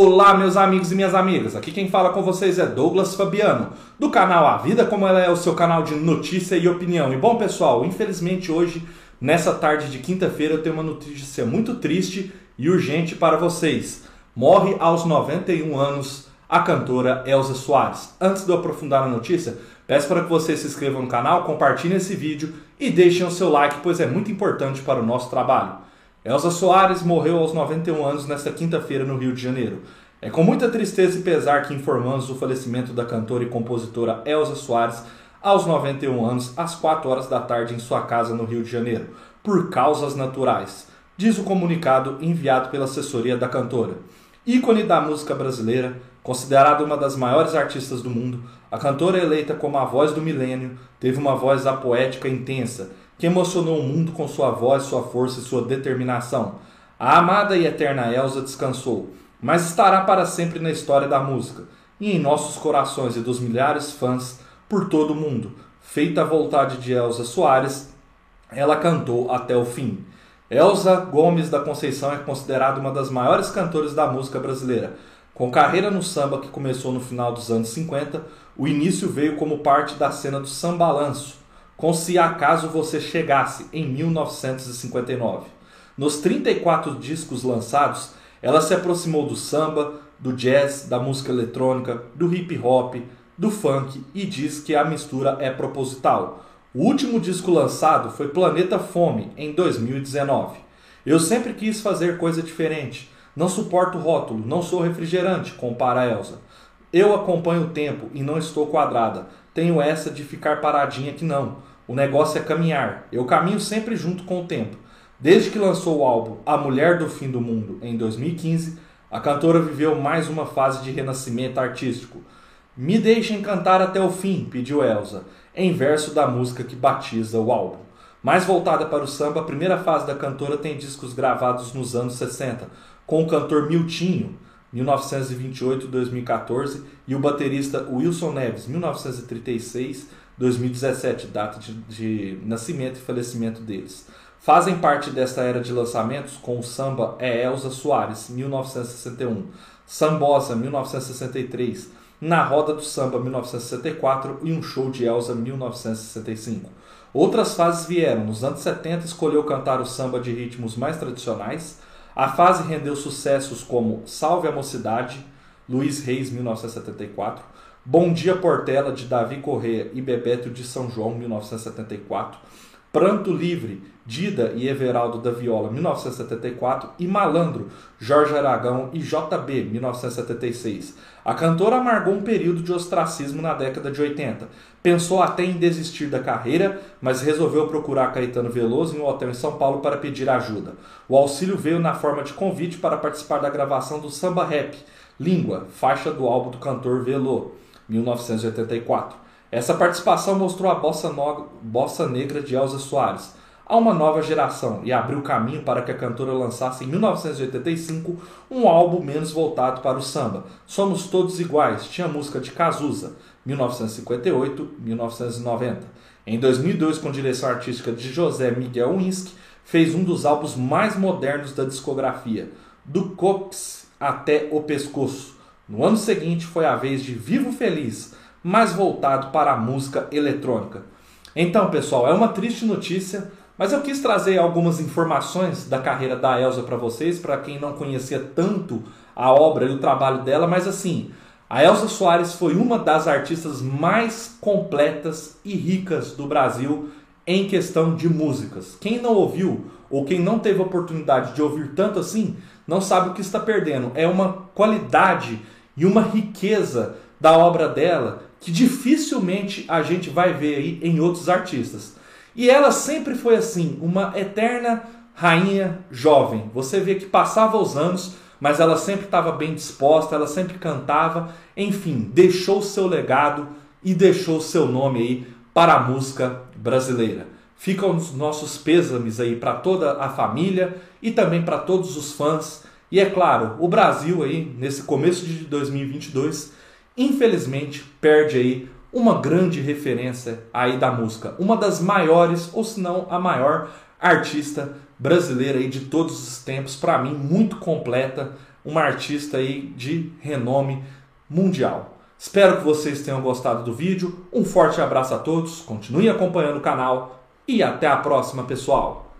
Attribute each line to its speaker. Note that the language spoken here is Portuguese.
Speaker 1: Olá, meus amigos e minhas amigas. Aqui quem fala com vocês é Douglas Fabiano, do canal A Vida Como Ela É, o seu canal de notícia e opinião. E bom, pessoal, infelizmente hoje, nessa tarde de quinta-feira, eu tenho uma notícia muito triste e urgente para vocês. Morre aos 91 anos a cantora Elza Soares. Antes de eu aprofundar na notícia, peço para que vocês se inscrevam no canal, compartilhem esse vídeo e deixem o seu like, pois é muito importante para o nosso trabalho. Elza Soares morreu aos 91 anos nesta quinta-feira no Rio de Janeiro. É com muita tristeza e pesar que informamos o falecimento da cantora e compositora Elza Soares aos 91 anos, às 4 horas da tarde, em sua casa no Rio de Janeiro, por causas naturais, diz o comunicado enviado pela assessoria da cantora. Ícone da música brasileira, considerada uma das maiores artistas do mundo, a cantora eleita como a voz do milênio teve uma voz apoética intensa que emocionou o mundo com sua voz, sua força e sua determinação. A amada e eterna Elsa descansou, mas estará para sempre na história da música e em nossos corações e dos milhares de fãs por todo o mundo. Feita a vontade de Elsa Soares, ela cantou até o fim. Elsa Gomes da Conceição é considerada uma das maiores cantoras da música brasileira. Com carreira no samba que começou no final dos anos 50, o início veio como parte da cena do sambalanço, com Se Acaso Você Chegasse, em 1959. Nos 34 discos lançados, ela se aproximou do samba, do jazz, da música eletrônica, do hip hop, do funk e diz que a mistura é proposital. O último disco lançado foi Planeta Fome, em 2019. Eu sempre quis fazer coisa diferente. Não suporto rótulo, não sou refrigerante, compara Elsa. Eu acompanho o tempo e não estou quadrada. Tenho essa de ficar paradinha que não. O negócio é caminhar. Eu caminho sempre junto com o tempo. Desde que lançou o álbum A Mulher do Fim do Mundo em 2015, a cantora viveu mais uma fase de renascimento artístico. Me deixem cantar até o fim, pediu Elsa, em verso da música que batiza o álbum. Mais voltada para o samba, a primeira fase da cantora tem discos gravados nos anos 60, com o cantor Miltinho, 1928-2014, e o baterista Wilson Neves, 1936 2017, data de, de nascimento e falecimento deles. Fazem parte desta era de lançamentos com o samba é Elza Soares, 1961, Sambosa, 1963, Na Roda do Samba, 1964 e Um Show de Elza, 1965. Outras fases vieram. Nos anos 70 escolheu cantar o samba de ritmos mais tradicionais. A fase rendeu sucessos como Salve a Mocidade, Luiz Reis, 1974, Bom Dia Portela, de Davi Correia e Bebeto de São João, 1974. Pranto Livre, Dida e Everaldo da Viola, 1974. E Malandro, Jorge Aragão e JB, 1976. A cantora amargou um período de ostracismo na década de 80. Pensou até em desistir da carreira, mas resolveu procurar Caetano Veloso em um hotel em São Paulo para pedir ajuda. O auxílio veio na forma de convite para participar da gravação do Samba Rap, Língua, faixa do álbum do cantor Velô. 1984. Essa participação mostrou a bossa, no... bossa negra de Elza Soares a uma nova geração e abriu caminho para que a cantora lançasse em 1985 um álbum menos voltado para o samba. Somos Todos Iguais, tinha música de Cazuza, 1958-1990. Em 2002, com direção artística de José Miguel Winsky, fez um dos álbuns mais modernos da discografia, do Cox até o Pescoço. No ano seguinte foi a vez de Vivo Feliz, mais voltado para a música eletrônica. Então, pessoal, é uma triste notícia, mas eu quis trazer algumas informações da carreira da Elsa para vocês, para quem não conhecia tanto a obra e o trabalho dela, mas assim, a Elsa Soares foi uma das artistas mais completas e ricas do Brasil em questão de músicas. Quem não ouviu ou quem não teve oportunidade de ouvir tanto assim, não sabe o que está perdendo. É uma qualidade e uma riqueza da obra dela que dificilmente a gente vai ver aí em outros artistas. E ela sempre foi assim, uma eterna rainha jovem. Você vê que passava os anos, mas ela sempre estava bem disposta, ela sempre cantava, enfim, deixou seu legado e deixou seu nome aí para a música brasileira. Ficam os nossos pêsames aí para toda a família e também para todos os fãs e é claro, o Brasil aí nesse começo de 2022, infelizmente perde aí uma grande referência aí da música, uma das maiores ou se não a maior artista brasileira aí de todos os tempos, para mim muito completa, uma artista aí de renome mundial. Espero que vocês tenham gostado do vídeo. Um forte abraço a todos, continue acompanhando o canal e até a próxima, pessoal!